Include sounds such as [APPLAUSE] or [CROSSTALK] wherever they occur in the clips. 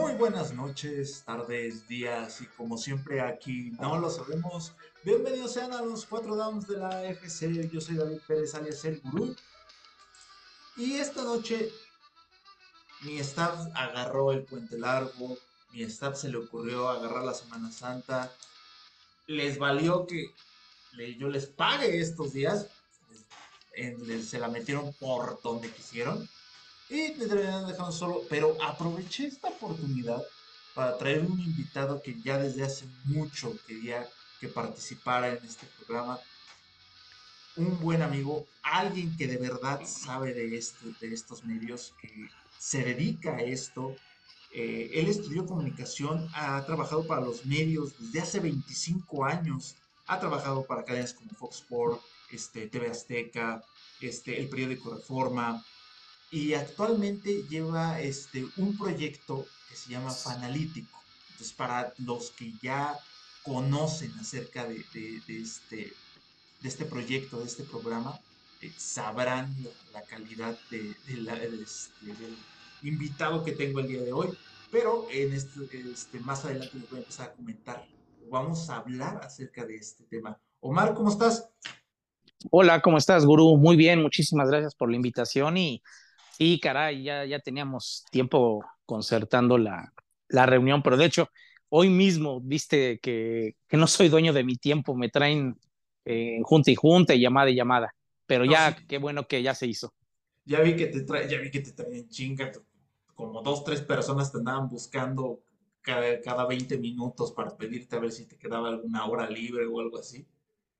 Muy buenas noches, tardes, días y como siempre aquí no lo sabemos. Bienvenidos sean a los cuatro downs de la FC. Yo soy David Pérez alias El Gurú. Y esta noche mi staff agarró el puente largo, mi staff se le ocurrió agarrar la Semana Santa. Les valió que yo les pague estos días. se la metieron por donde quisieron y me deberían dejar solo, pero aproveché esta oportunidad para traer un invitado que ya desde hace mucho quería que participara en este programa. Un buen amigo, alguien que de verdad sabe de, esto, de estos medios, que se dedica a esto. Eh, él estudió comunicación, ha trabajado para los medios desde hace 25 años, ha trabajado para cadenas como Fox Sports, este, TV Azteca, este, el periódico Reforma, y actualmente lleva este, un proyecto que se llama Fanalítico. Entonces, para los que ya conocen acerca de, este, de este proyecto, de este programa, eh, sabrán la, calidad este, del invitado que tengo el día de hoy. Pero en este, este, más adelante les voy a empezar a comentar. Vamos a hablar acerca de este tema. Omar, ¿cómo estás? Hola, ¿cómo estás, Gurú? Muy bien, muchísimas gracias por la invitación y Sí, caray, ya, ya teníamos tiempo concertando la, la reunión, pero de hecho, hoy mismo, viste que, que no soy dueño de mi tiempo, me traen eh, junta y junta y llamada y llamada, pero ya, qué bueno que ya se hizo. Ya vi que te traen, ya vi que te traen chinga, como dos, tres personas te andaban buscando cada, cada 20 minutos para pedirte a ver si te quedaba alguna hora libre o algo así.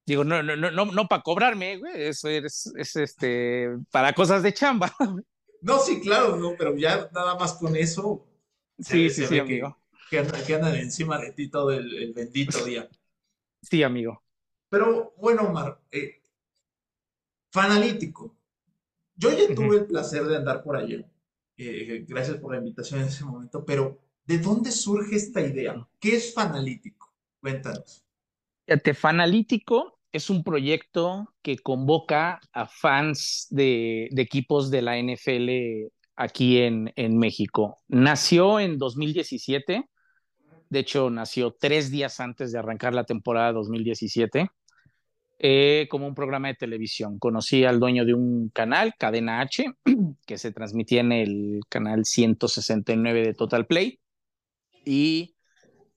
Digo, no, no, no, no, no para cobrarme, güey, eso es, es este, para cosas de chamba. [LAUGHS] No, sí, claro, no, pero ya nada más con eso. Sí, sí, sí, amigo. Que, andan, encima de ti todo el, bendito [LAUGHS] día. Sí, amigo. Pero bueno, Omar, eh, fanalítico. Yo ya tuve el placer de andar por allá. Eh, gracias por la invitación en ese momento, pero ¿de dónde surge esta idea? ¿Qué es fanalítico? Cuéntanos. Fíjate, fanalítico es un proyecto que convoca a fans de, equipos de la NFL aquí en, México. Nació en 2017, de hecho nació tres días antes de arrancar la temporada 2017, eh, como un programa de televisión. Conocí al dueño de un canal, Cadena H, [CLEARS THROAT] que se transmitía en el canal 169 de Total Play, y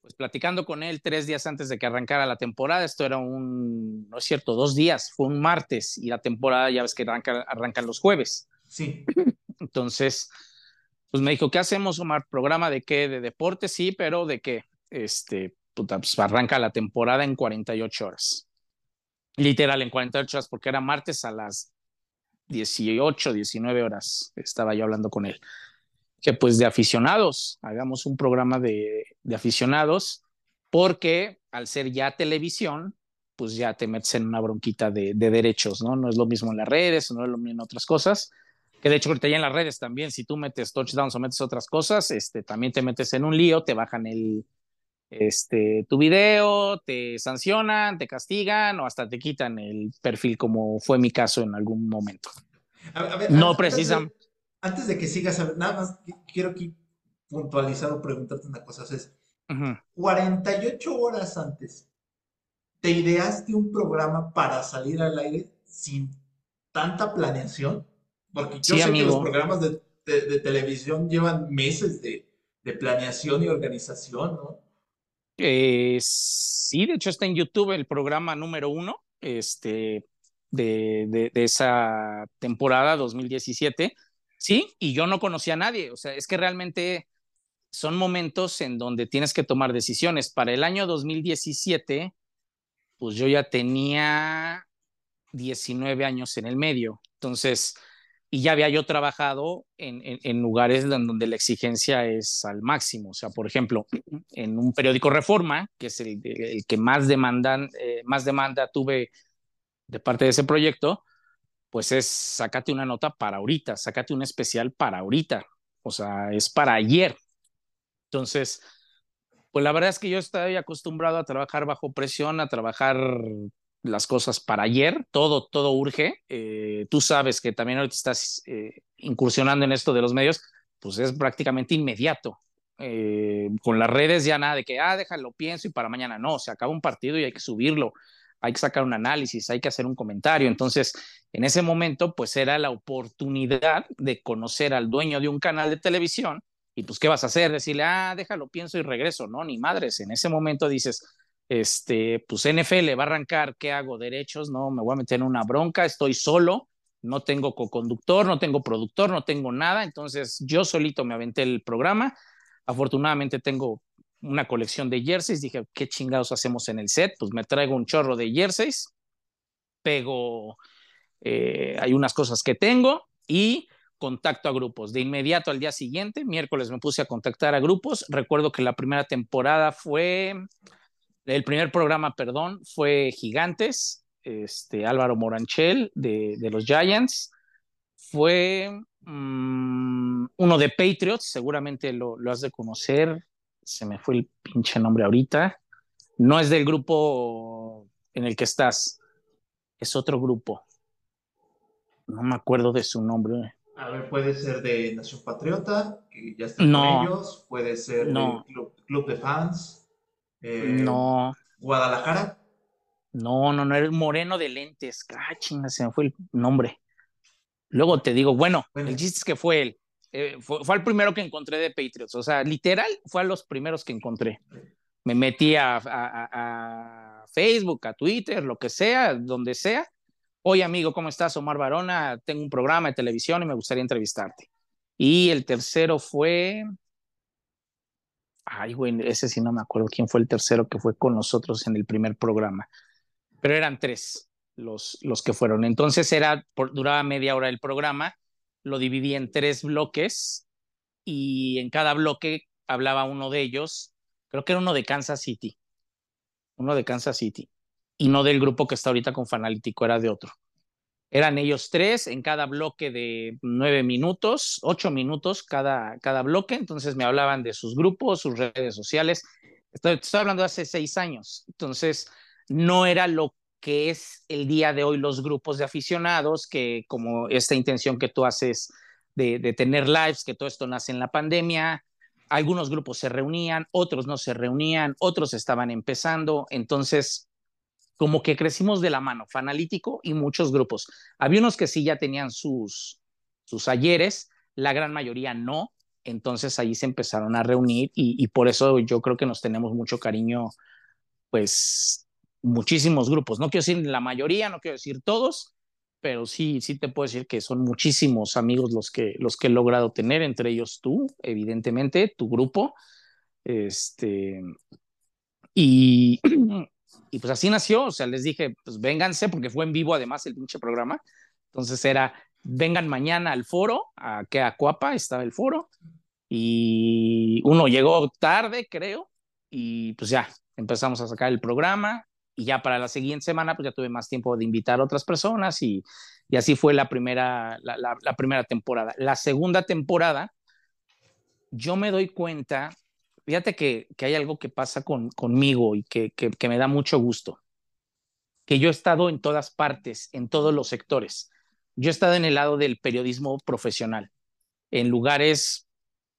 pues platicando con él tres días antes de que arrancara la temporada, esto era un, no es cierto, dos días, fue un martes y la temporada ya ves que arranca, arrancan los jueves. Sí. [LAUGHS] Entonces, pues me dijo, ¿qué hacemos, Omar? ¿Programa de qué? ¿De deporte? Sí, pero ¿de qué? Este, puta, pues arranca la temporada en 48 horas. Literal, en 48 horas, porque era martes a las 18, 19 horas. Estaba yo hablando con él que pues de aficionados, hagamos un programa de, de aficionados, porque al ser ya televisión, pues ya te metes en una bronquita de, de, derechos, ¿no? No es lo mismo en las redes, no es lo mismo en otras cosas, que de hecho ahorita ya en las redes también, si tú metes touchdowns o metes otras cosas, este, también te metes en un lío, te bajan el, este, tu video, te sancionan, te castigan o hasta te quitan el perfil, como fue mi caso en algún momento. no precisan antes de que sigas, nada más quiero aquí puntualizar o preguntarte una cosa. Es, 48 horas antes, ¿te ideaste un programa para salir al aire sin tanta planeación? Porque yo sé que los programas de, televisión llevan meses de, planeación y organización, ¿no? Eh, sí, de hecho está en YouTube el programa número uno este, de esa temporada 2017 Sí, y yo no conocía a nadie. O sea, es que realmente son momentos en donde tienes que tomar decisiones. Para el año 2017, pues yo ya tenía 19 años en el medio. Entonces, y ya había yo trabajado en, en, lugares donde la exigencia es al máximo. O sea, por ejemplo, en un periódico Reforma, que es el, que más, demandan, eh, más demanda tuve de parte de ese proyecto, pues es sácate una nota para ahorita, sácate un especial para ahorita, o sea, es para ayer. Entonces, pues la verdad es que yo estoy acostumbrado a trabajar bajo presión, a trabajar las cosas para ayer, todo, todo urge. Eh, tú sabes que también ahorita estás eh, incursionando en esto de los medios, pues es prácticamente inmediato. eh, con las redes ya nada de que, ah, déjalo, pienso y para mañana. No, se acaba un partido y hay que subirlo, hay que sacar un análisis, hay que hacer un comentario. Entonces, en ese momento, pues era la oportunidad de conocer al dueño de un canal de televisión y pues, ¿qué vas a hacer? Decirle, ah, déjalo, pienso y regreso. No, ni madres. En ese momento dices, este, pues NFL va a arrancar, ¿qué hago? Derechos, no, me voy a meter en una bronca, estoy solo, no tengo co-conductor, no tengo productor, no tengo nada, entonces yo solito me aventé el programa. Afortunadamente tengo una colección de jerseys, dije, ¿qué chingados hacemos en el set? Pues me traigo un chorro de jerseys, pego, eh, hay unas cosas que tengo y contacto a grupos. De inmediato al día siguiente, miércoles me puse a contactar a grupos. Recuerdo que la primera temporada fue, el primer programa, perdón, fue Gigantes, este, Álvaro Moranchel de, de los Giants. Fue um, uno de Patriots, seguramente lo, lo, has de conocer. Se me fue el pinche nombre ahorita. No es del grupo en el que estás, es otro grupo. No me acuerdo de su nombre. A ver, puede ser de Nación Patriota, que ya está no, con ellos. Puede ser no. del club, club de Fans. Eh, no. ¿Guadalajara? No, no, no, era moreno de lentes. Ah, chinga, se me fue el nombre. Luego te digo, bueno, bueno. el chiste es que fue él. Eh, fue, fue, el primero que encontré de Patriots. O sea, literal, fue a los primeros que encontré. Me metí a, Facebook, a Twitter, lo que sea, donde sea. Oye, amigo, ¿cómo estás? Omar Barona, tengo un programa de televisión y me gustaría entrevistarte. Y el tercero fue, Ay, güey, ese sí no me acuerdo quién fue el tercero que fue con nosotros en el primer programa. Pero eran tres los, los que fueron. Entonces era, por, duraba media hora el programa, lo dividí en tres bloques y en cada bloque hablaba uno de ellos, creo que era uno de Kansas City, uno de Kansas City, y no del grupo que está ahorita con Fanalítico, era de otro. Eran ellos tres en cada bloque de nueve minutos, ocho minutos cada, cada bloque. Entonces me hablaban de sus grupos, sus redes sociales. Estoy, estoy hablando de hace seis años. Entonces no era lo que es el día de hoy los grupos de aficionados, que como esta intención que tú haces de, tener lives, que todo esto nace en la pandemia, algunos grupos se reunían, otros no se reunían, otros estaban empezando. Entonces como que crecimos de la mano, Fanalítico y muchos grupos. Había unos que sí ya tenían sus, sus ayeres, la gran mayoría no, entonces ahí se empezaron a reunir y, por eso yo creo que nos tenemos mucho cariño, pues muchísimos grupos. No quiero decir la mayoría, no quiero decir todos, pero sí, sí te puedo decir que son muchísimos amigos los que, los que he logrado tener, entre ellos tú, evidentemente, tu grupo. Este, y, [CLEARS THROAT] y pues así nació, o sea, les dije, pues vénganse, porque fue en vivo además el pinche programa. Entonces era, vengan mañana al foro, a que a Cuapa estaba el foro, y uno llegó tarde, creo, y pues ya empezamos a sacar el programa, y ya para la siguiente semana, pues ya tuve más tiempo de invitar a otras personas, y, y así fue la primera, la, primera temporada. La segunda temporada, yo me doy cuenta fíjate que, que, hay algo que pasa con, conmigo y que, que, que, me da mucho gusto, que yo he estado en todas partes, en todos los sectores. Yo he estado en el lado del periodismo profesional, en lugares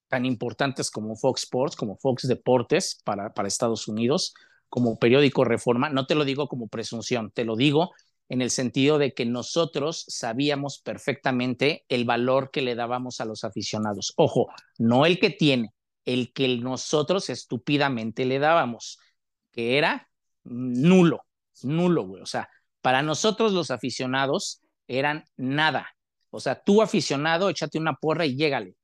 tan importantes como Fox Sports, como Fox Deportes para, para Estados Unidos, como periódico Reforma. No te lo digo como presunción, te lo digo en el sentido de que nosotros sabíamos perfectamente el valor que le dábamos a los aficionados. Ojo, no el que tiene, el que nosotros estúpidamente le dábamos, que era nulo, nulo, güey. O sea, para nosotros los aficionados eran nada. O sea, tú aficionado, échate una porra y llégale.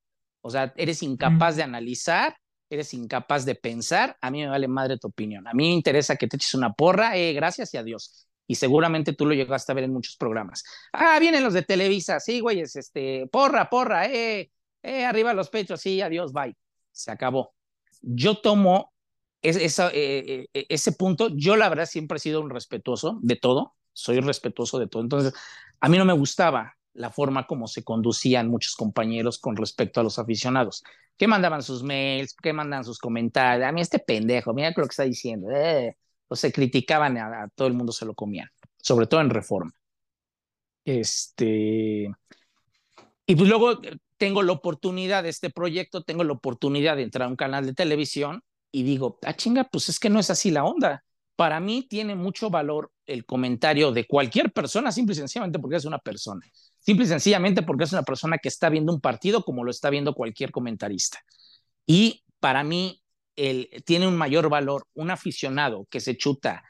O sea, eres incapaz de analizar, eres incapaz de pensar. A mí me vale madre tu opinión. A mí me interesa que te eches una porra, eh, gracias y adiós. Y seguramente tú lo llegaste a ver en muchos programas. Ah, vienen los de Televisa, sí, güeyes, este, porra, porra, eh, eh, arriba los pechos, sí, adiós, bye se acabó. Yo tomo eh, eh, ese punto, yo la verdad siempre he sido un respetuoso de todo, soy respetuoso de todo, entonces a mí no me gustaba la forma como se conducían muchos compañeros con respecto a los aficionados, que mandaban sus mails, que mandaban sus comentarios, a mí este pendejo, mira lo que está diciendo, eh. o se criticaban, a, todo el mundo se lo comían, sobre todo en reforma. Este, y pues luego tengo la oportunidad de este proyecto, tengo la oportunidad de entrar a un canal de televisión y digo, ah, chinga, pues es que no es así la onda. Para mí tiene mucho valor el comentario de cualquier persona, simple y sencillamente porque es una persona. Simple y sencillamente porque es una persona que está viendo un partido como lo está viendo cualquier comentarista. Y para mí el, tiene un mayor valor un aficionado que se chuta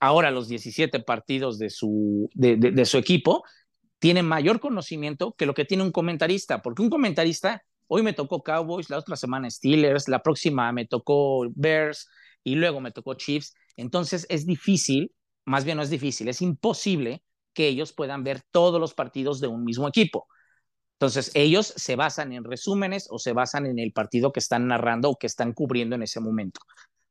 ahora los 17 partidos de su, de, de, su equipo, tiene mayor conocimiento que lo que tiene un comentarista, porque un comentarista, hoy me tocó Cowboys, la otra semana Steelers, la próxima me tocó Bears y luego me tocó Chiefs. Entonces es difícil, más bien no es difícil, es imposible que ellos puedan ver todos los partidos de un mismo equipo. Entonces, ellos se basan en resúmenes o se basan en el partido que están narrando o que están cubriendo en ese momento.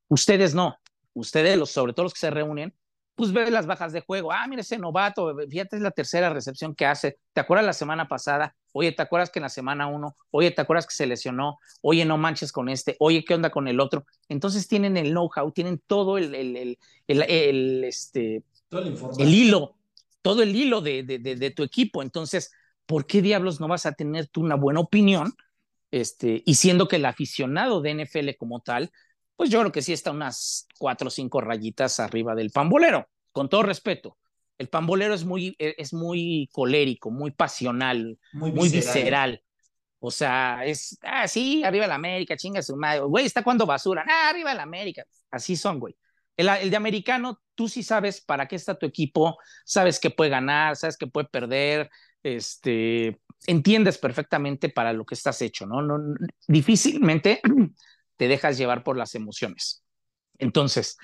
Ustedes no. Ustedes, los, sobre todo los que se reúnen, pues ven las bajas de juego. Ah, mira ese novato, fíjate, es la tercera recepción que hace. ¿Te acuerdas la semana pasada? Oye, ¿te acuerdas que en la semana uno? Oye, ¿te acuerdas que se lesionó? Oye, no manches con este. Oye, ¿qué onda con el otro? Entonces tienen el know-how, tienen todo el, el, el, el este, el hilo todo el hilo de, de, de, tu equipo. Entonces, ¿por qué diablos no vas a tener tú una buena opinión? Este, y siendo que el aficionado de NFL como tal, pues yo creo que sí está unas cuatro o cinco rayitas arriba del pambolero, con todo respeto. El pambolero es muy, e, es muy colérico, muy pasional, muy, visceral. O sea, es, ah, sí, arriba la América, chinga su madre. Güey, está cuando basura. Ah, arriba la América. Así son, güey. El, de americano, tú sí sabes para qué está tu equipo, sabes que puede ganar, sabes que puede perder, este, entiendes perfectamente para lo que estás hecho, ¿no? no difícilmente [CLEARS THROAT] te dejas llevar por las emociones. Entonces,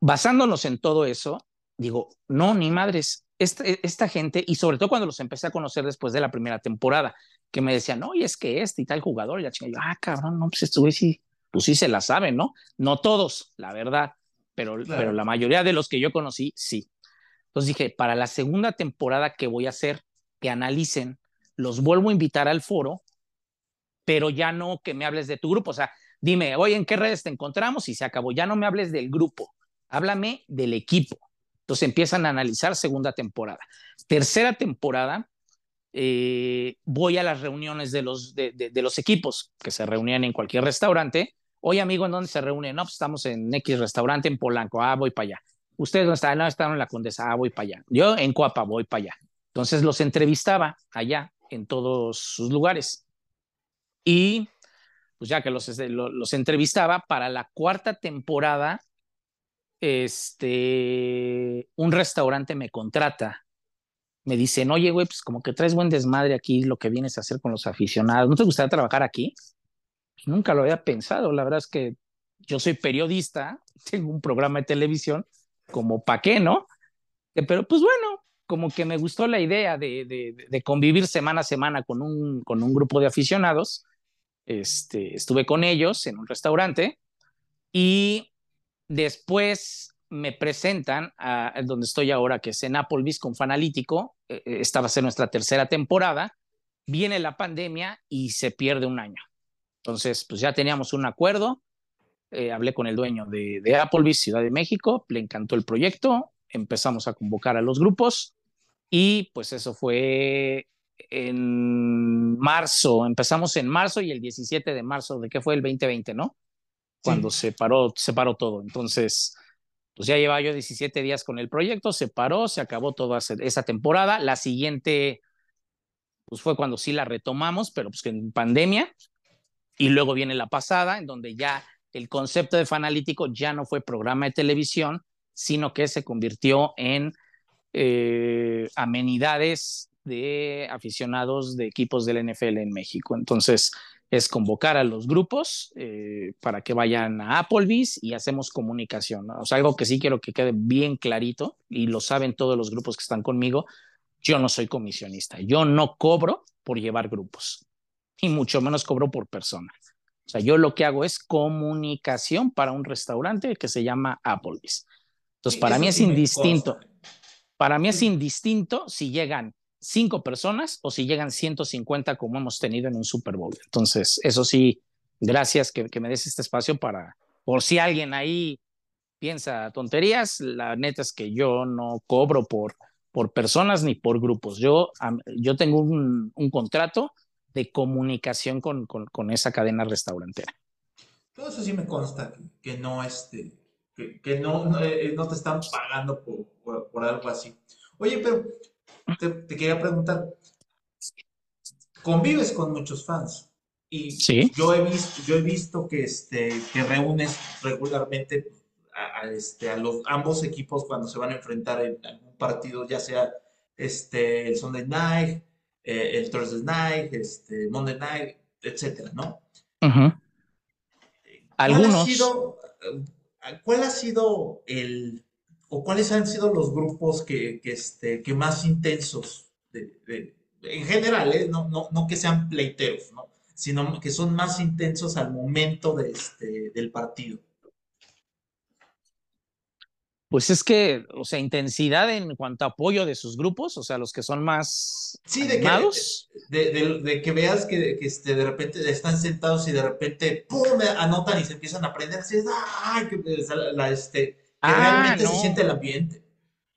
basándonos en todo eso, digo, no, ni madres, esta, esta, gente, y sobre todo cuando los empecé a conocer después de la primera temporada, que me decían, no, y es que este y tal jugador, y yo, ah, cabrón, no, pues estuve sí, pues sí se la saben, ¿no? No todos, la verdad, pero, pero la mayoría de los que yo conocí, sí. Entonces dije, para la segunda temporada que voy a hacer, que analicen, los vuelvo a invitar al foro, pero ya no que me hables de tu grupo, o sea, dime, oye, ¿en qué redes te encontramos? Y se acabó, ya no me hables del grupo, háblame del equipo. Entonces empiezan a analizar segunda temporada. Tercera temporada, eh, voy a las reuniones de los, de, de, los equipos que se reunían en cualquier restaurante Oye, amigo, ¿en dónde se reúnen? No, pues estamos en X restaurante en Polanco. Ah, voy para allá. ¿Ustedes dónde están? No, están en la Condesa. Ah, voy para allá. Yo en Coapa, voy para allá. Entonces los entrevistaba allá, en todos sus lugares. Y pues ya que los, este, los, entrevistaba para la cuarta temporada, este, un restaurante me contrata. Me dicen, oye, güey, pues como que traes buen desmadre aquí, lo que vienes a hacer con los aficionados. ¿No te gustaría trabajar aquí? Nunca lo había pensado. La verdad es que yo soy periodista, [LAUGHS] tengo un programa de televisión, como pa' qué, ¿no? Eh, pero pues bueno, como que me gustó la idea de, de, convivir semana a semana con un, con un grupo de aficionados. Este, estuve con ellos en un restaurante y después me presentan a, donde estoy ahora, que es en Applebee's con Fanalítico. Eh, eh, esta va a ser nuestra tercera temporada. Viene la pandemia y se pierde un año. Entonces, pues ya teníamos un acuerdo. Eh, hablé con el dueño de, de Applebee's, Ciudad de México, le encantó el proyecto, empezamos a convocar a los grupos y pues eso fue en marzo, empezamos en marzo y el 17 de marzo, ¿de qué fue el 2020, no? Cuando se, paró, se paró todo. Entonces, pues ya llevaba yo 17 días con el proyecto, se paró, se acabó toda esa temporada. La siguiente, pues fue cuando sí la retomamos, pero pues que en pandemia, y luego viene la pasada, en donde ya el concepto de Fanalítico ya no fue programa de televisión, sino que se convirtió en eh, amenidades de aficionados de equipos del NFL en México. Entonces, es convocar a los grupos eh, para que vayan a Applebee's y hacemos comunicación. O sea, algo que sí quiero que quede bien clarito y lo saben todos los grupos que están conmigo. Yo no soy comisionista, yo no cobro por llevar grupos y mucho menos cobro por persona. O sea, yo lo que hago es comunicación para un restaurante que se llama Applebee's. Entonces, para mí es indistinto. Para mí es indistinto si llegan cinco personas o si llegan 150 como hemos tenido en un Super Bowl. Entonces, eso sí, gracias que, que me des este espacio para, por si alguien ahí piensa tonterías, la neta es que yo no cobro por, por personas ni por grupos. Yo, yo tengo un, un contrato de comunicación con, con, esa cadena restaurantera. Todo eso sí me consta, que, no, este, que, no, eh, no, te están pagando por, por, algo así. Oye, pero te, te, quería preguntar, convives con muchos fans y yo, he visto, yo he visto que, este, que reúnes regularmente a, este, a los, ambos equipos cuando se van a enfrentar en algún partido, ya sea este, el Sunday Night, eh, el Thursday Night, este, Monday Night, etcétera, ¿no? Algunos. ¿Cuál ha, sido, ¿Cuál ha sido el, o cuáles han sido los grupos que, que, este, que más intensos, de, en general, ¿eh? no, no, no que sean pleiteros, ¿no? sino que son más intensos al momento de este, del partido? Pues es que, o sea, intensidad en cuanto a apoyo de sus grupos, o sea, los que son más sí, de Que, de, que veas que, que este, de repente están sentados y de repente, ¡pum!, anotan y se empiezan a aprender, así, ¡ay! Que, la, este, que ah, realmente se siente el ambiente.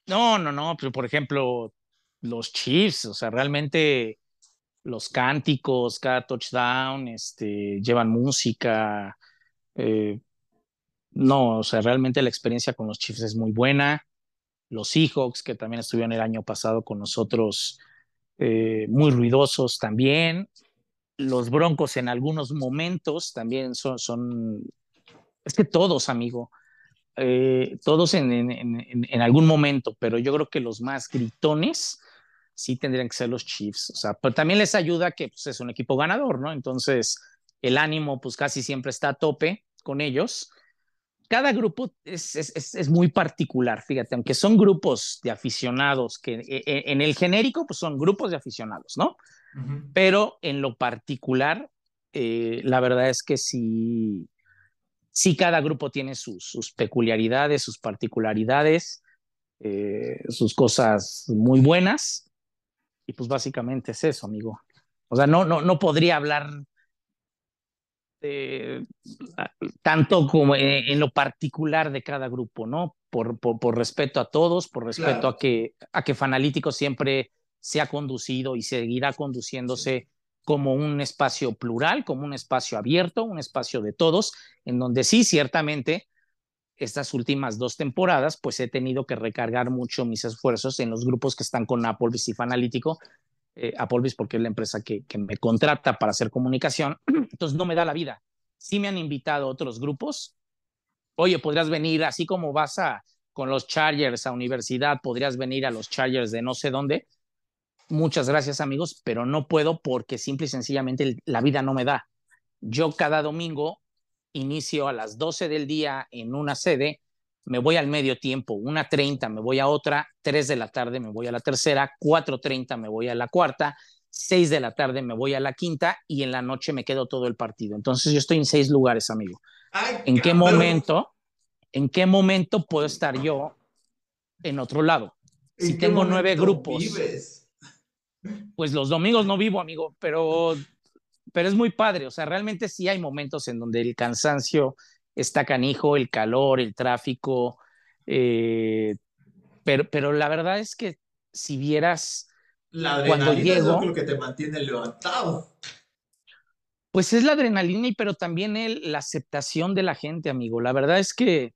No, no, no, pero por ejemplo, los Chiefs, o sea, realmente los cánticos, cada touchdown, este, llevan música, eh, no, o sea, realmente la experiencia con los Chiefs es muy buena. Los Seahawks, que también estuvieron el año pasado con nosotros, eh, muy ruidosos también. Los Broncos en algunos momentos también son, es que todos, amigo, eh, todos en, en, en, algún momento, pero yo creo que los más gritones sí tendrían que ser los Chiefs. O sea, pero también les ayuda que pues, es un equipo ganador, ¿no? Entonces, el ánimo pues casi siempre está a tope con ellos cada grupo es, es, es, muy particular, fíjate, aunque son grupos de aficionados, que e, e, en el genérico pues son grupos de aficionados, ¿no? Pero en lo particular, eh, la verdad es que sí, sí cada grupo tiene sus, sus peculiaridades, sus particularidades, eh, sus cosas muy buenas, y pues básicamente es eso, amigo. O sea, no, no, no podría hablar eh, tanto como en, lo particular de cada grupo, ¿no? Por, por, respeto a todos, por respeto a, que, a que Fanalítico siempre se ha conducido y seguirá conduciéndose como un espacio plural, como un espacio abierto, un espacio de todos, en donde sí, ciertamente, estas últimas dos temporadas, pues he tenido que recargar mucho mis esfuerzos en los grupos que están con Applebee's y Fanalítico, eh, Applebee's porque es la empresa que, me contrata para hacer comunicación, [CLEARS THROAT] entonces no me da la vida. Sí me han invitado otros grupos. Oye, podrías venir, así como vas a con los Chargers a universidad, podrías venir a los Chargers de no sé dónde. Muchas gracias, amigos, pero no puedo porque simple y sencillamente la vida no me da. Yo cada domingo inicio a las 12 del día en una sede me voy al medio tiempo, una 30 me voy a otra, 3 de la tarde me voy a la tercera, 4.30 me voy a la cuarta, 6 de la tarde me voy a la quinta y en la noche me quedo todo el partido. Entonces yo estoy en seis lugares, amigo. ¿En qué momento, en qué momento puedo estar yo en otro lado? Si tengo nueve grupos. Pues los domingos no vivo, amigo, pero, pero es muy padre. O sea, realmente sí hay momentos en donde el cansancio está canijo, el calor, el tráfico, eh, pero, pero la verdad es que si vieras la cuando llego, es lo que te mantiene levantado. Pues es la adrenalina, y pero también el, la aceptación de la gente, amigo. La verdad es que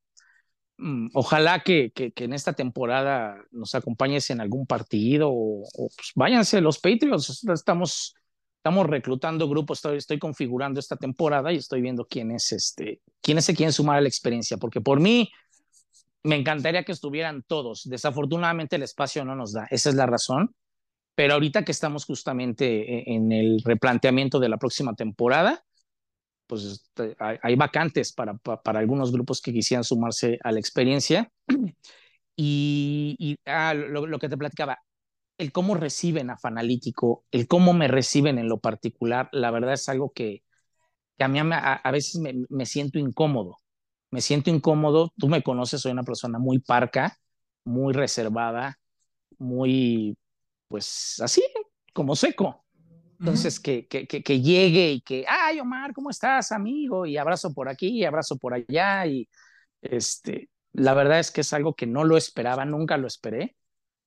mm, ojalá que, que, en esta temporada nos acompañes en algún partido o, pues váyanse los Patriots. Estamos estamos reclutando grupos, estoy, estoy, configurando esta temporada y estoy viendo quiénes este, quiénes se quieren sumar a la experiencia, porque por mí me encantaría que estuvieran todos. Desafortunadamente el espacio no nos da, esa es la razón. Pero ahorita que estamos justamente e, en el replanteamiento de la próxima temporada, pues este, hay, vacantes para, para, algunos grupos que quisieran sumarse a la experiencia. [CLEARS THROAT] Y, y ah, lo, que te platicaba, el cómo reciben a Fanalítico, el cómo me reciben en lo particular, la verdad es algo que, que a mí a, veces me, siento incómodo. Me siento incómodo, tú me conoces, soy una persona muy parca, muy reservada, muy, pues así, como seco. Entonces, que, que, que, llegue y que, ay, Omar, ¿cómo estás, amigo? Y abrazo por aquí, y abrazo por allá. Y este, la verdad es que es algo que no lo esperaba, nunca lo esperé.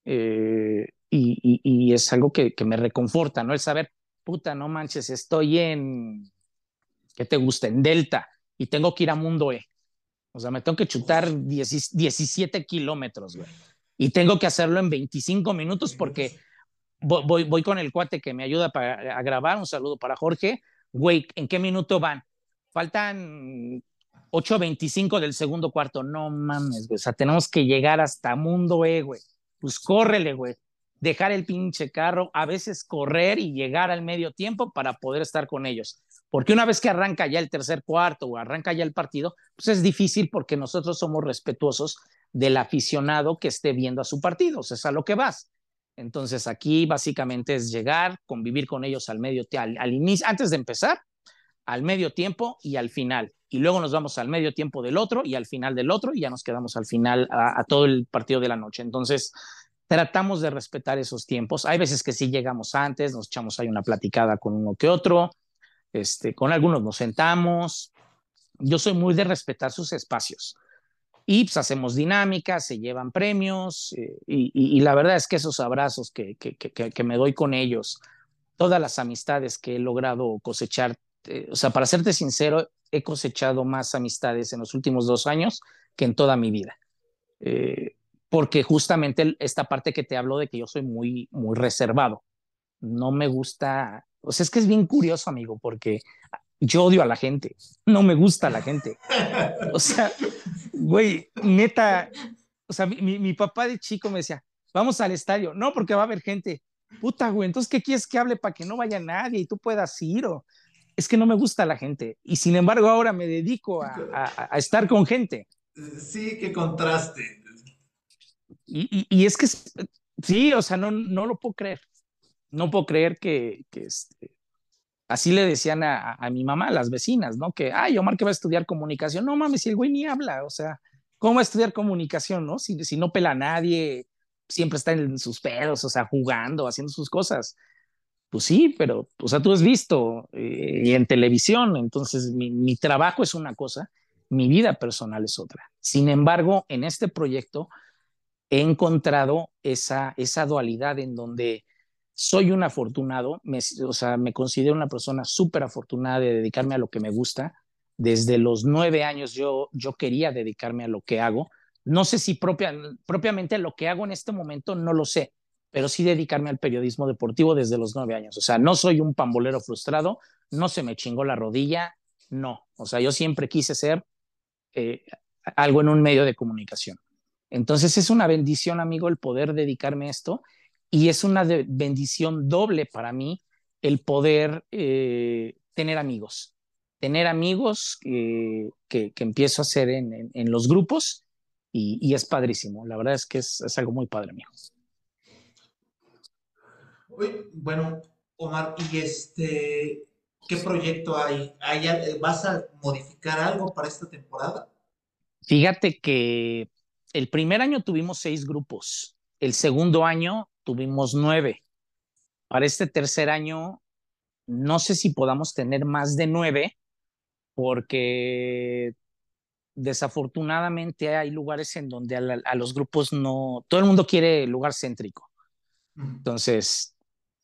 Eh, y, es algo que, me reconforta, ¿no? El saber, puta, no manches, estoy en, ¿qué te gusta? En Delta y tengo que ir a Mundo E. O sea, me tengo que chutar 17 kilómetros, güey. Y tengo que hacerlo en 25 minutos porque voy, voy, con el cuate que me ayuda para, a grabar. Un saludo para Jorge. Güey, ¿en qué minuto van? Faltan 8.25 del segundo cuarto. No mames, güey. O sea, tenemos que llegar hasta Mundo E, güey. Pues córrele, güey. Dejar el pinche carro, a veces correr y llegar al medio tiempo para poder estar con ellos. Porque una vez que arranca ya el tercer cuarto o arranca ya el partido, pues es difícil porque nosotros somos respetuosos del aficionado que esté viendo a su partido, es a lo que vas. Entonces aquí básicamente es llegar, convivir con ellos al medio al, inicio, antes de empezar, al medio tiempo y al final. Y luego nos vamos al medio tiempo del otro y al final del otro y ya nos quedamos al final a todo el partido de la noche. Entonces tratamos de respetar esos tiempos. Hay veces que sí llegamos antes, nos echamos ahí una platicada con uno que otro, este, con algunos nos sentamos. Yo soy muy de respetar sus espacios. Y pues hacemos dinámicas, se llevan premios eh, y, y, y, la verdad es que esos abrazos que, que, que, que, me doy con ellos, todas las amistades que he logrado cosechar, eh, o sea, para serte sincero, he cosechado más amistades en los últimos dos años que en toda mi vida. Eh, porque justamente esta parte que te hablo de que yo soy muy, muy reservado. No me gusta o sea, es que es bien curioso, amigo, porque yo odio a la gente, no me gusta la gente. O sea, güey, neta, o sea, mi, mi, papá de chico me decía, vamos al estadio, no, porque va a haber gente. Puta, güey, entonces, ¿qué quieres que hable para que no vaya nadie y tú puedas ir? O... Es que no me gusta la gente y sin embargo ahora me dedico a, a, estar con gente. Sí, qué contraste. Y, y, es que, sí, o sea, no, no lo puedo creer no puedo creer que, que este, así le decían a, a, mi mamá, a las vecinas, ¿no? Que, ay, Omar que va a estudiar comunicación. No mames, si el güey ni habla, o sea, ¿cómo va a estudiar comunicación, no? Si, si no pela a nadie, siempre está en sus pedos, o sea, jugando, haciendo sus cosas. Pues sí, pero, o sea, tú has visto eh, y en televisión, entonces mi, mi trabajo es una cosa, mi vida personal es otra. Sin embargo, en este proyecto he encontrado esa, dualidad en donde soy un afortunado, me, o sea, me considero una persona súper afortunada de dedicarme a lo que me gusta. Desde los nueve años yo, quería dedicarme a lo que hago. No sé si propia, propiamente lo que hago en este momento, no lo sé, pero sí dedicarme al periodismo deportivo desde los nueve años. O sea, no soy un pambolero frustrado, no se me chingó la rodilla, no. O sea, yo siempre quise ser eh, algo en un medio de comunicación. Entonces es una bendición, amigo, el poder dedicarme a esto y es una bendición doble para mí el poder eh, tener amigos, tener amigos eh, que, que, empiezo a hacer en, en, en los grupos y, y, es padrísimo. La verdad es que es, es algo muy padre mío. Bueno, Omar, ¿y este qué proyecto hay? ¿hay? ¿Vas a modificar algo para esta temporada? Fíjate que el primer año tuvimos seis grupos. El segundo año tuvimos nueve. Para este tercer año, no sé si podamos tener más de nueve, porque desafortunadamente hay lugares en donde a, la, a, los grupos no, todo el mundo quiere lugar céntrico. Entonces,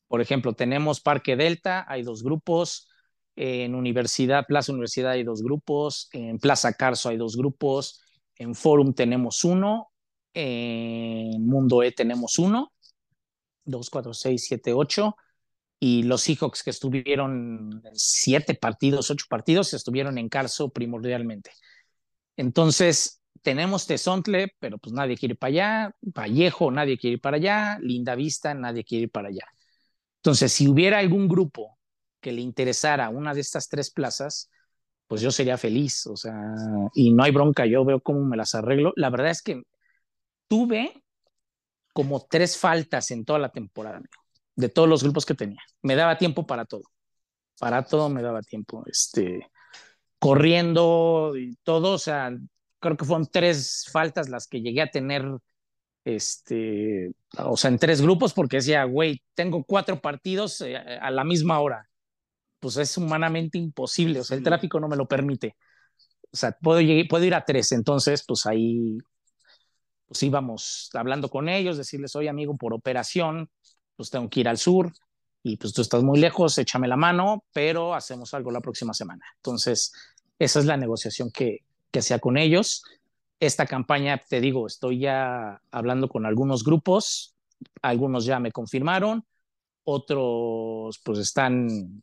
por ejemplo, tenemos Parque Delta, hay dos grupos, en Universidad, Plaza Universidad hay dos grupos, en Plaza Carso hay dos grupos, en Forum tenemos uno, en Mundo E tenemos uno, 2, 4, 6, 7, 8. Y los Seahawks que estuvieron siete partidos, ocho partidos, estuvieron en Carso primordialmente. Entonces, tenemos Tezontle, pero pues nadie quiere ir para allá. Vallejo, nadie quiere ir para allá. Linda Vista, nadie quiere ir para allá. Entonces, si hubiera algún grupo que le interesara una de estas tres plazas, pues yo sería feliz, o sea, y no hay bronca, yo veo cómo me las arreglo. La verdad es que tuve como tres faltas en toda la temporada, de todos los grupos que tenía. Me daba tiempo para todo. Para todo me daba tiempo. Este, corriendo y todo, o sea, creo que fueron tres faltas las que llegué a tener, este, o sea, en tres grupos, porque decía, güey, tengo cuatro partidos eh, a la misma hora. Pues es humanamente imposible, o sea, el tráfico no me lo permite. O sea, puedo, puedo ir a tres, entonces, pues ahí pues íbamos hablando con ellos, decirles, oye amigo, por operación, pues tengo que ir al sur. y pues tú estás muy lejos, échame la mano, pero hacemos algo la próxima semana. Entonces, esa es la negociación que, que hacía con ellos. Esta campaña, te digo, estoy ya hablando con algunos grupos, algunos ya me confirmaron, otros pues están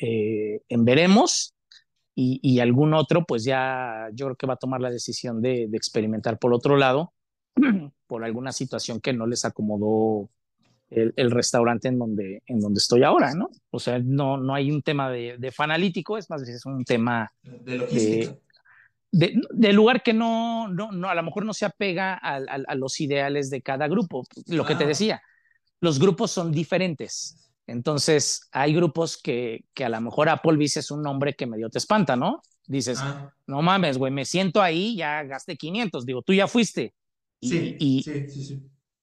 eh, en veremos y, algún otro pues ya yo creo que va a tomar la decisión de, de experimentar por otro lado [CLEARS THROAT] por alguna situación que no les acomodó el, restaurante en donde, en donde estoy ahora, ¿no? O sea, no, no hay un tema de, de fanalítico, es más, es un tema de logística. De, lugar que no, no, no, a lo mejor no se apega a, a, los ideales de cada grupo. Lo que te decía, los grupos son diferentes. Entonces, hay grupos que, que a lo mejor Applebee's es un nombre que medio te espanta, ¿no? Dices, ah. no mames, güey, me siento ahí, ya gasté 500. Digo, tú ya fuiste. sí, sí, sí, sí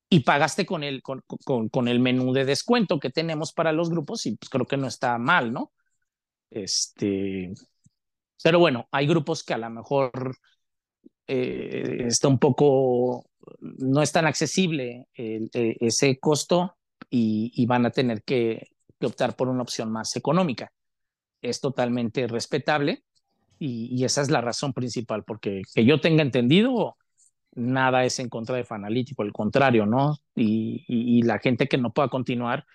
y pagaste con el, con, con, con, el menú de descuento que tenemos para los grupos y pues creo que no está mal, ¿no? Este, pero bueno, hay grupos que a lo mejor eh, está un poco, no es tan accesible el, eh, ese costo y, van a tener que, optar por una opción más económica. Es totalmente respetable y, y, esa es la razón principal, porque que yo tenga entendido, nada es en contra de Fanalítico, al contrario, ¿no? Y, la gente que no pueda continuar,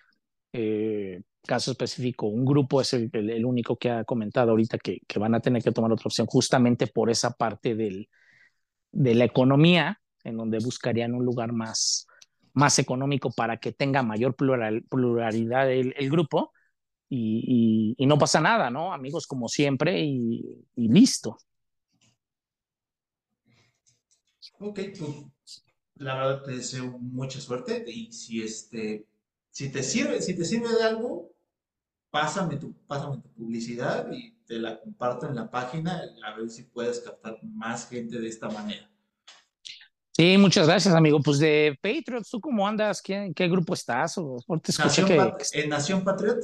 eh, caso específico, un grupo es el, único que ha comentado ahorita que, que, van a tener que tomar otra opción justamente por esa parte del, de la economía, en donde buscarían un lugar más, más económico para que tenga mayor plural, pluralidad el, grupo. Y, no pasa nada, ¿no? Amigos como siempre y, y listo. Ok, pues la verdad te deseo mucha suerte y si este, si te sirve, si te sirve de algo, pásame tu, pásame tu publicidad y te la comparto en la página a ver si puedes captar más gente de esta manera. Sí, muchas gracias, amigo. Pues de Patriots, ¿tú cómo andas? ¿Qué, qué grupo estás? ¿O, te Nación que... ¿En Nación Patriot?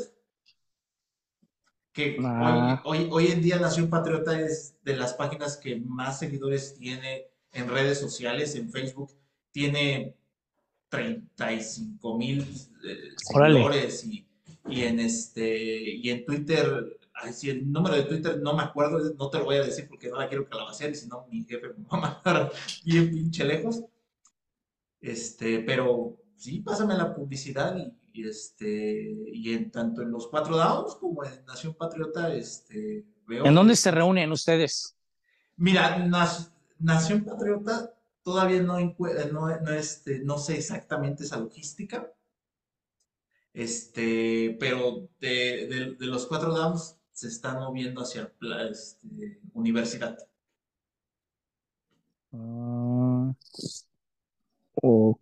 Que ah. hoy, hoy, hoy en día Nación Patriota es de las páginas que más seguidores tiene en redes sociales, en Facebook, tiene 35 mil eh, seguidores y, y, en este y en Twitter, si el número de Twitter no me acuerdo, no te lo voy a decir porque no la quiero calabacear y si no mi jefe me va a matar [LAUGHS] bien pinche lejos. Este, pero sí, pásame la publicidad y, este y en tanto en los cuatro dados como en Nación Patriota, este veo. ¿En dónde se reúnen ustedes? Mira, nas, Nación Patriota todavía no, no, no, este, no sé exactamente esa logística, este, pero de, de, los cuatro dams se están moviendo hacia este, universidad. Uh, ok,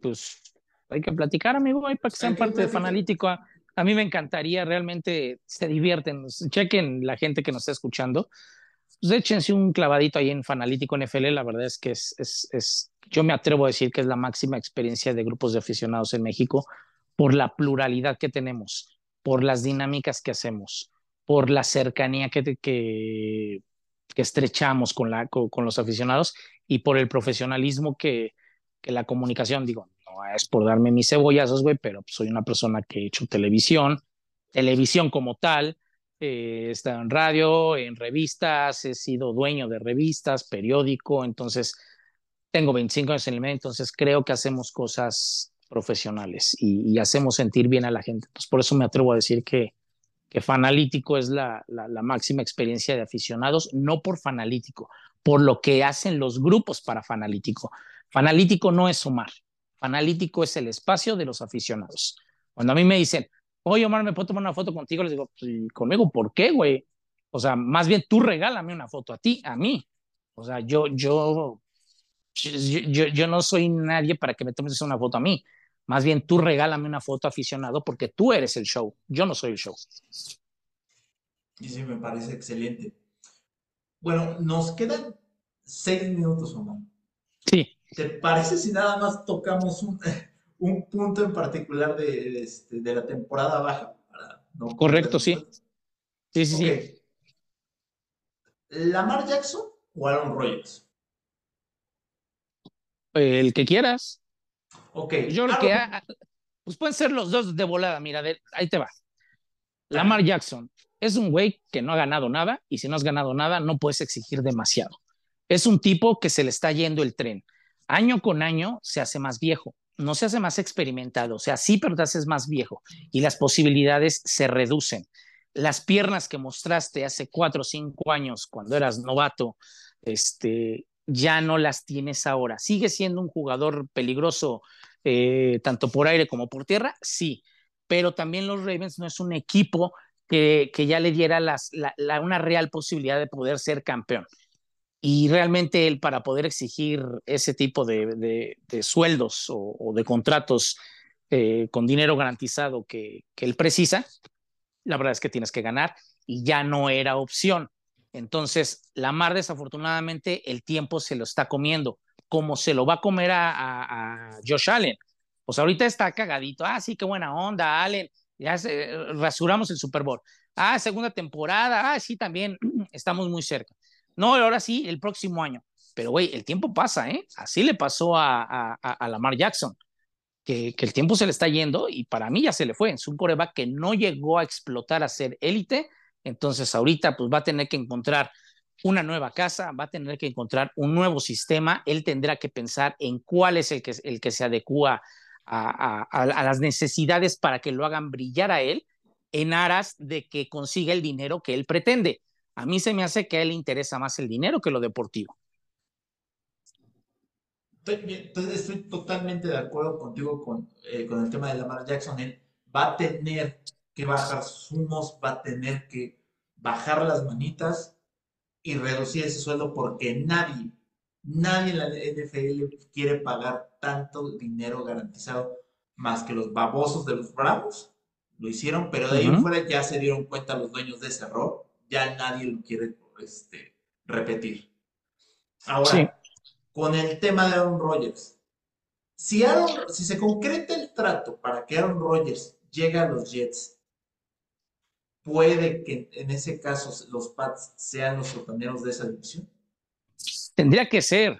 pues hay que platicar, amigo, hay para que sean parte de Fanalítico. A, a, mí me encantaría, realmente se divierten, chequen la gente que nos está escuchando pues échense un clavadito ahí en Fanalítico NFL, la verdad es que es, es, es, yo me atrevo a decir que es la máxima experiencia de grupos de aficionados en México por la pluralidad que tenemos, por las dinámicas que hacemos, por la cercanía que, que, estrechamos con, la, con, los aficionados y por el profesionalismo que, que la comunicación, digo, no es por darme mis cebollazos, güey, pero soy una persona que he hecho televisión, televisión como tal, eh, he estado en radio, en revistas, he sido dueño de revistas, periódico, entonces tengo 25 años en el medio, entonces creo que hacemos cosas profesionales y, hacemos sentir bien a la gente. Entonces, por eso me atrevo a decir que, que Fanalítico es la, la, máxima experiencia de aficionados, no por Fanalítico, por lo que hacen los grupos para Fanalítico. Fanalítico no es sumar, Fanalítico es el espacio de los aficionados. Cuando a mí me dicen, oye Omar, ¿me puedo tomar una foto contigo? Les digo, pues, conmigo, ¿por qué, güey? O sea, más bien tú regálame una foto a ti, a mí. O sea, yo, yo, yo, yo no soy nadie para que me tomes una foto a mí. Más bien tú regálame una foto aficionado porque tú eres el show. Yo no soy el show. Y sí, me parece excelente. Bueno, nos quedan seis minutos, Omar. Sí. ¿Te parece si nada más tocamos un, [LAUGHS] un punto en particular de, este, de la temporada baja. Correcto, sí. Sí, sí, sí. ¿Lamar Jackson o Aaron Rodgers? El que quieras. Ok. Yo creo que Pues pueden ser los dos de volada, mira, ahí te va. Lamar Jackson es un güey que no ha ganado nada y si no has ganado nada no puedes exigir demasiado. Es un tipo que se le está yendo el tren. Año con año se hace más viejo, no se hace más experimentado, o sea, sí, pero te haces más viejo y las posibilidades se reducen. Las piernas que mostraste hace cuatro o cinco años cuando eras novato, este, ya no las tienes ahora. ¿Sigue siendo un jugador peligroso eh, tanto por aire como por tierra? Sí, pero también los Ravens no es un equipo que, que ya le diera una real posibilidad de poder ser campeón. Y realmente él para poder exigir ese tipo de, de, sueldos o, de contratos eh, con dinero garantizado que, que él precisa, la verdad es que tienes que ganar y ya no era opción. Entonces, Lamar desafortunadamente el tiempo se lo está comiendo, como se lo va a comer a, Josh Allen. Pues ahorita está cagadito. Ah, sí, qué buena onda, Allen. Ya rasuramos el Super Bowl. Ah, segunda temporada. Ah, sí, también [CLEARS THROAT] estamos muy cerca. No, ahora sí, el próximo año. Pero, güey, el tiempo pasa, ¿eh? Así le pasó a, a, Lamar Jackson, que, que, el tiempo se le está yendo y para mí ya se le fue. Es un coreback que no llegó a explotar a ser élite entonces ahorita pues va a tener que encontrar una nueva casa, va a tener que encontrar un nuevo sistema, él tendrá que pensar en cuál es el que, el que se adecua a, las necesidades para que lo hagan brillar a él en aras de que consiga el dinero que él pretende. A mí se me hace que a él le interesa más el dinero que lo deportivo. Estoy, totalmente de acuerdo contigo con, eh, con el tema de Lamar Jackson. Él va a tener que bajar sus humos, va a tener que bajar las manitas y reducir ese sueldo porque nadie, nadie en la NFL quiere pagar tanto dinero garantizado más que los babosos de los Bravos. Lo hicieron, pero de ahí fuera ya se dieron cuenta los dueños de ese error. Ya nadie lo quiere este, repetir. Ahora, con el tema de Aaron Rodgers. Si, si se concreta el trato para que Aaron Rodgers llegue a los Jets puede que en ese caso los Pats sean los sotaneros de esa división? Tendría que ser,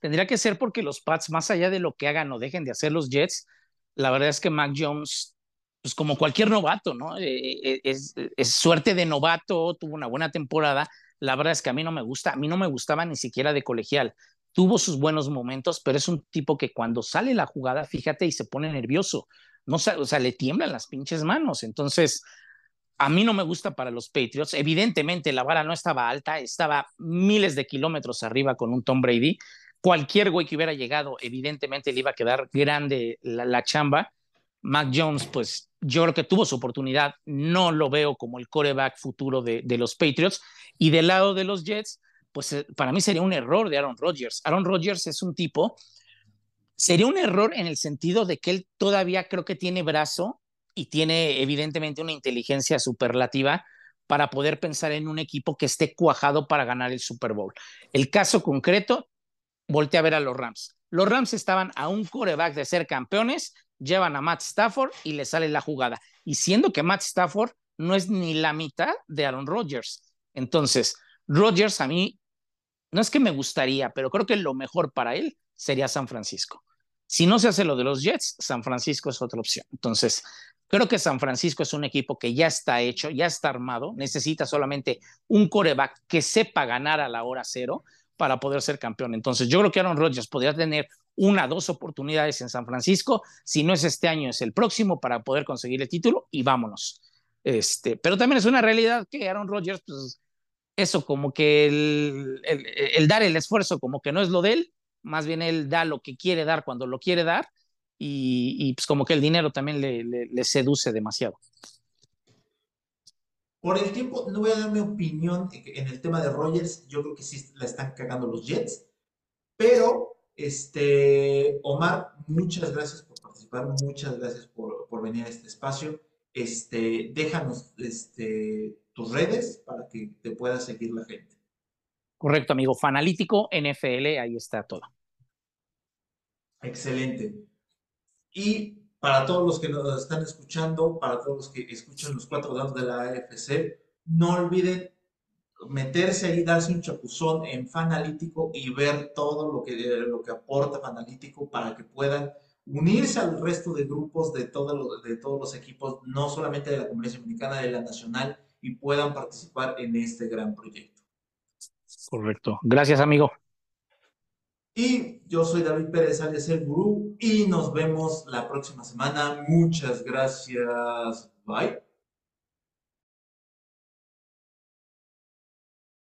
tendría que ser porque los Pats, más allá de lo que hagan o dejen de hacer los Jets, la verdad es que Mac Jones, pues como cualquier novato, ¿no? Eh, eh, es, es, suerte de novato, tuvo una buena temporada. La verdad es que a mí no me gusta, a mí no me gustaba ni siquiera de colegial. Tuvo sus buenos momentos, pero es un tipo que cuando sale la jugada, fíjate, y se pone nervioso. No, o sea, le tiemblan las pinches manos. Entonces, a mí no me gusta para los Patriots. Evidentemente la vara no estaba alta, estaba miles de kilómetros arriba con un Tom Brady. Cualquier güey que hubiera llegado, evidentemente le iba a quedar grande la, chamba. Mac Jones, pues yo creo que tuvo su oportunidad. No lo veo como el coreback futuro de, de los Patriots. Y del lado de los Jets, pues eh, para mí sería un error de Aaron Rodgers. Aaron Rodgers es un tipo, sería un error en el sentido de que él todavía creo que tiene brazo y tiene evidentemente una inteligencia superlativa para poder pensar en un equipo que esté cuajado para ganar el Super Bowl. El caso concreto, voltea a ver a los Rams. Los Rams estaban a un coreback de ser campeones, llevan a Matt Stafford y le sale la jugada. Y siendo que Matt Stafford no es ni la mitad de Aaron Rodgers. Entonces, Rodgers a mí, no es que me gustaría, pero creo que lo mejor para él sería San Francisco. Si no se hace lo de los Jets, San Francisco es otra opción. Entonces, Creo que San Francisco es un equipo que ya está hecho, ya está armado, necesita solamente un coreback que sepa ganar a la hora cero para poder ser campeón. Entonces, yo creo que Aaron Rodgers podría tener una, dos oportunidades en San Francisco, si no es este año, es el próximo para poder conseguir el título y vámonos. Este, pero también es una realidad que Aaron Rodgers, pues eso como que el, el dar el esfuerzo como que no es lo de él, más bien él da lo que quiere dar cuando lo quiere dar y, pues como que el dinero también le, le, seduce demasiado. Por el tiempo, no voy a dar mi opinión en el tema de Rogers. Yo creo que sí la están cagando los Jets. Pero, este, Omar, muchas gracias por participar. Muchas gracias por, por venir a este espacio. Este, déjanos este, tus redes para que te pueda seguir la gente. Correcto, amigo. Fanalítico NFL, ahí está todo. Excelente. Y para todos los que nos están escuchando, para todos los que escuchan los cuatro datos de la AFC, no olviden meterse ahí, darse un chapuzón en Fanalítico y ver todo lo que, lo que aporta Fanalítico para que puedan unirse al resto de grupos de, todo de todos los equipos, no solamente de la Conferencia Americana, de la Nacional, y puedan participar en este gran proyecto. Correcto. Gracias, amigo. Y yo soy David Pérez, alias el Gurú, y nos vemos la próxima semana. Muchas gracias. Bye.